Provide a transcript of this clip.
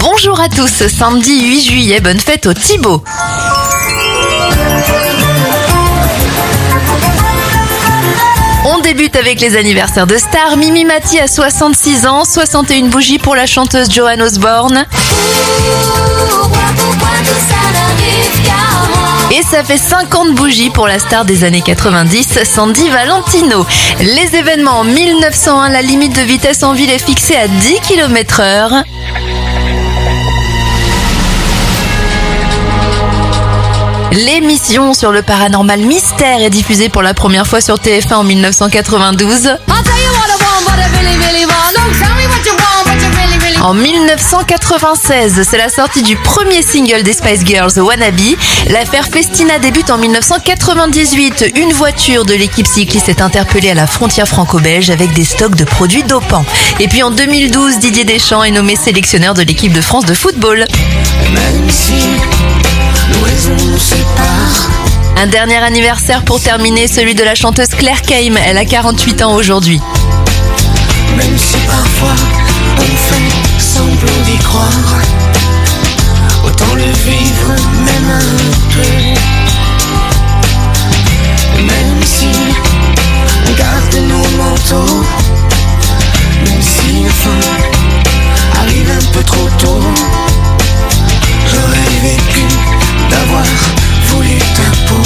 Bonjour à tous, samedi 8 juillet, bonne fête au Thibaut. On débute avec les anniversaires de stars. Mimi Mati a 66 ans, 61 bougies pour la chanteuse Joan Osborne. Et ça fait 50 bougies pour la star des années 90, Sandy Valentino. Les événements en 1901, la limite de vitesse en ville est fixée à 10 km heure. L'émission sur le paranormal mystère est diffusée pour la première fois sur TF1 en 1992. En 1996, c'est la sortie du premier single des Spice Girls, Wannabe. L'affaire Festina débute en 1998. Une voiture de l'équipe cycliste est interpellée à la frontière franco-belge avec des stocks de produits dopants. Et puis en 2012, Didier Deschamps est nommé sélectionneur de l'équipe de France de football. Un dernier anniversaire pour terminer, celui de la chanteuse Claire Kaim. Elle a 48 ans aujourd'hui. Même si parfois on fait semblant d'y croire, autant le vivre même un peu. Même si on garde nos manteaux, même si la fin arrive un peu trop tôt, j'aurais vécu d'avoir voulu ta peau.